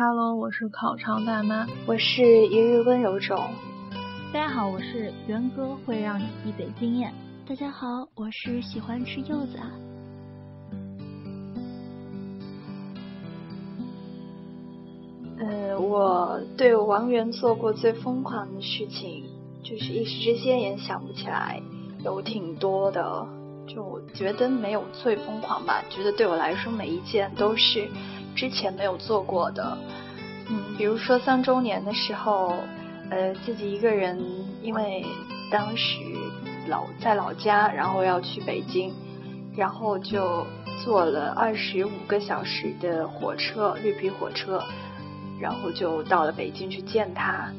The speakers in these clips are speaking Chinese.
Hello，我是烤肠大妈，我是一日温柔种。大家好，我是元哥，会让你一嘴惊艳。大家好，我是喜欢吃柚子啊。呃，我对王源做过最疯狂的事情，就是一时之间也想不起来，有挺多的。就我觉得没有最疯狂吧，觉得对我来说每一件都是之前没有做过的。嗯，比如说三周年的时候，呃，自己一个人，因为当时。老在老家，然后要去北京，然后就坐了二十五个小时的火车，绿皮火车，然后就到了北京去见他。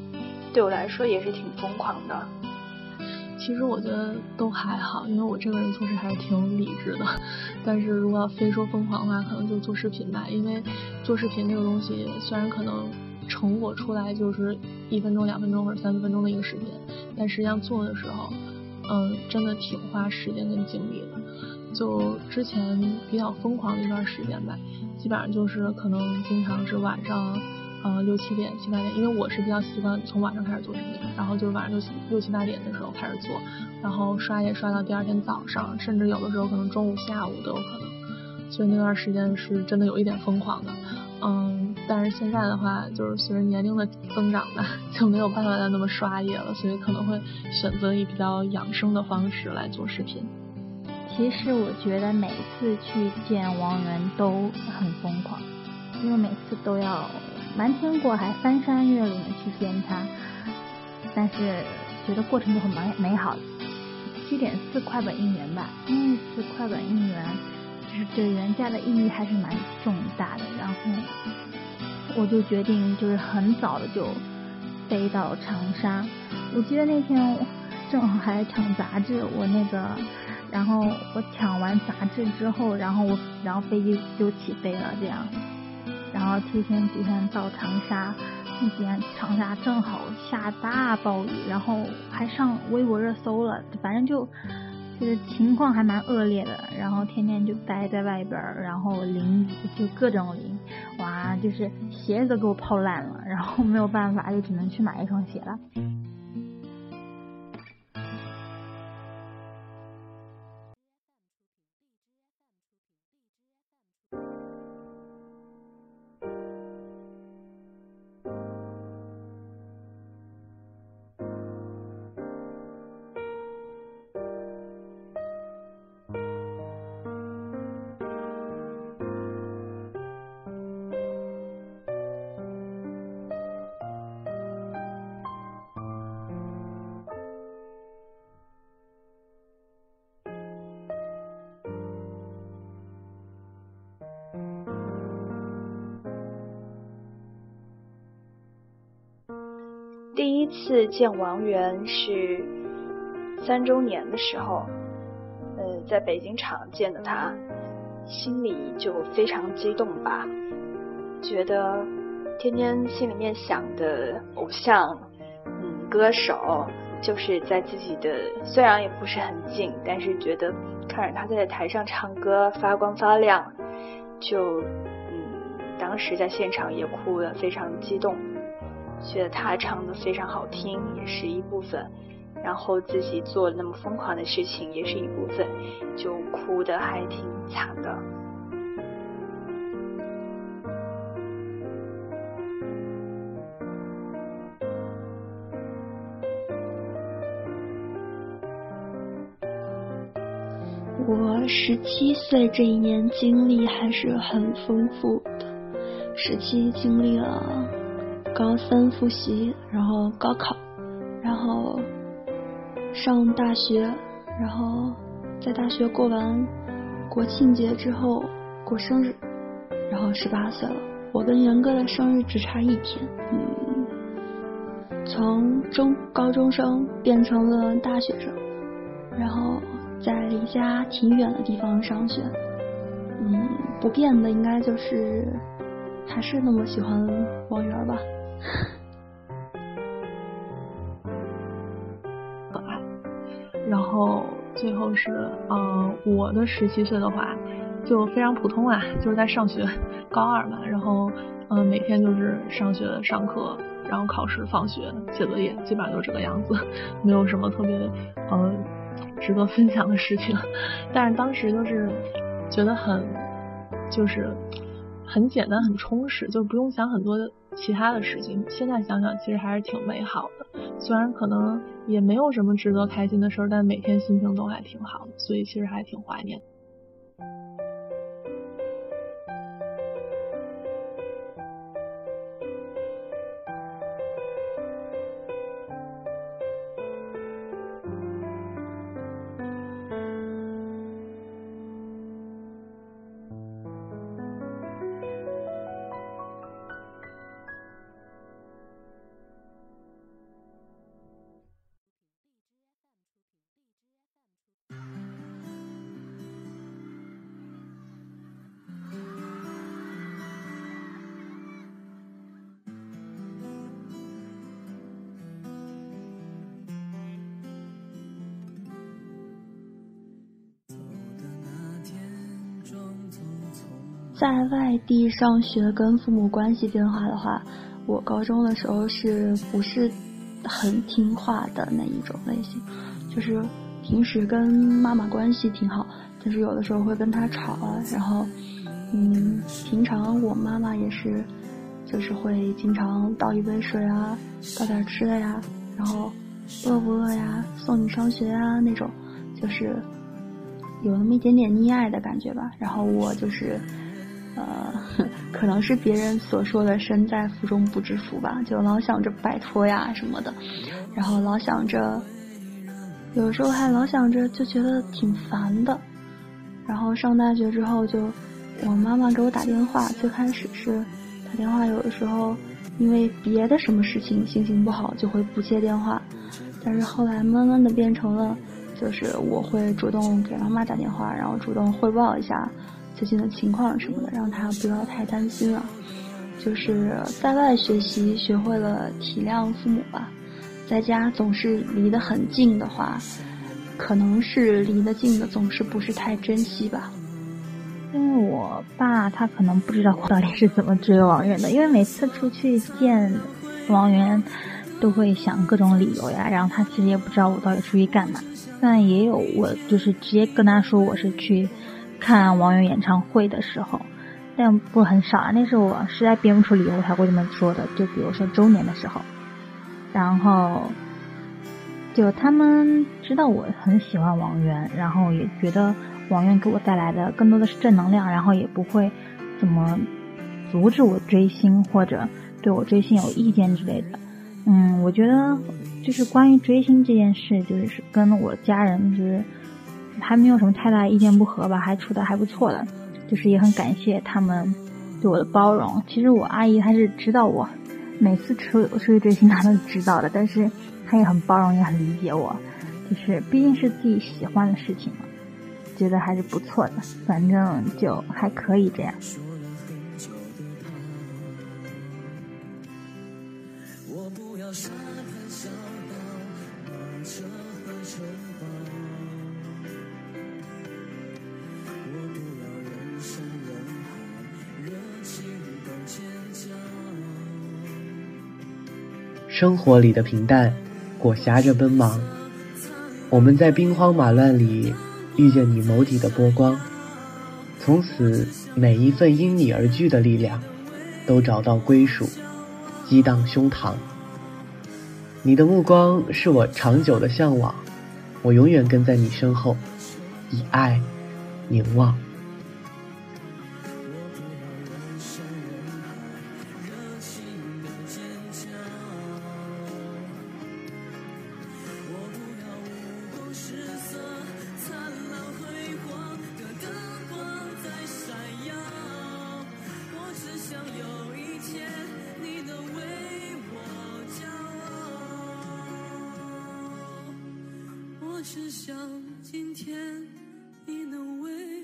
对我来说也是挺疯狂的。其实我觉得都还好，因为我这个人做事还是挺理智的。但是如果要非说疯狂的话，可能就做视频吧。因为做视频这个东西，虽然可能成果出来就是一分钟、两分钟或者三四分钟的一个视频，但实际上做的时候。嗯，真的挺花时间跟精力的。就之前比较疯狂的一段时间吧，基本上就是可能经常是晚上，嗯六七点七八点，因为我是比较习惯从晚上开始做视频，然后就晚上六七六七八点的时候开始做，然后刷也刷到第二天早上，甚至有的时候可能中午下午都有可能。所以那段时间是真的有一点疯狂的。嗯，但是现在的话，就是随着年龄的增长吧，就没有办法再那么刷野了，所以可能会选择以比较养生的方式来做视频。其实我觉得每次去见王源都很疯狂，因为每次都要瞒天过海、翻山越岭的去见他，但是觉得过程都很美美好。七点四快本应援吧，一次快本应援。就是对原价的意义还是蛮重大的，然后我就决定就是很早的就飞到长沙。我记得那天正好还抢杂志，我那个，然后我抢完杂志之后，然后我然后飞机就起飞了，这样，然后提前几天到长沙，那天长沙正好下大暴雨，然后还上微博热搜了，反正就。就是情况还蛮恶劣的，然后天天就待在外边儿，然后淋雨就各种淋，哇，就是鞋子都给我泡烂了，然后没有办法，就只能去买一双鞋了。第一次见王源是三周年的时候，呃，在北京场见的他，心里就非常激动吧，觉得天天心里面想的偶像，嗯，歌手，就是在自己的虽然也不是很近，但是觉得看着他在台上唱歌发光发亮，就嗯，当时在现场也哭得非常激动。觉得他唱的非常好听，也是一部分；然后自己做了那么疯狂的事情，也是一部分，就哭的还挺惨的。我十七岁这一年经历还是很丰富的，十七经历了。高三复习，然后高考，然后上大学，然后在大学过完国庆节之后过生日，然后十八岁了。我跟元哥的生日只差一天，嗯，从中高中生变成了大学生，然后在离家挺远的地方上学，嗯，不变的应该就是还是那么喜欢王源吧。然后最后是，嗯，我的十七岁的话就非常普通啊，就是在上学，高二嘛。然后，嗯，每天就是上学、上课，然后考试、放学、写作业，基本上就这个样子，没有什么特别呃值得分享的事情。但是当时就是觉得很就是很简单、很充实，就不用想很多其他的事情。现在想想，其实还是挺美好的。虽然可能也没有什么值得开心的事儿，但每天心情都还挺好的，所以其实还挺怀念的。在外地上学跟父母关系变化的话，我高中的时候是不是很听话的那一种类型？就是平时跟妈妈关系挺好，但是有的时候会跟她吵啊。然后，嗯，平常我妈妈也是，就是会经常倒一杯水啊，倒点吃的呀，然后饿不饿呀，送你上学啊那种，就是有那么一点点溺爱的感觉吧。然后我就是。呃，可能是别人所说的“身在福中不知福”吧，就老想着摆脱呀什么的，然后老想着，有时候还老想着就觉得挺烦的。然后上大学之后，就我妈妈给我打电话，最开始是打电话，有的时候因为别的什么事情心情不好就会不接电话，但是后来慢慢的变成了，就是我会主动给妈妈打电话，然后主动汇报一下。最近的情况什么的，让他不要太担心了。就是在外学习，学会了体谅父母吧。在家总是离得很近的话，可能是离得近的总是不是太珍惜吧。因为我爸他可能不知道我到底是怎么追王源的，因为每次出去见王源，都会想各种理由呀，然后他其实也不知道我到底出去干嘛。但也有我就是直接跟他说我是去。看王源演唱会的时候，但不很少啊。那是我实在编不出理由才会这么说的。就比如说周年的时候，然后就他们知道我很喜欢王源，然后也觉得王源给我带来的更多的是正能量，然后也不会怎么阻止我追星或者对我追星有意见之类的。嗯，我觉得就是关于追星这件事，就是跟我家人就是。还没有什么太大意见不合吧，还处的还不错的，就是也很感谢他们对我的包容。其实我阿姨她是知道我每次出出去追星，她都知道的，但是她也很包容，也很理解我。就是毕竟是自己喜欢的事情嘛，觉得还是不错的，反正就还可以这样。生活里的平淡，裹挟着奔忙。我们在兵荒马乱里遇见你眸底的波光，从此每一份因你而聚的力量，都找到归属，激荡胸膛。你的目光是我长久的向往，我永远跟在你身后，以爱凝望。我只想今天你能为。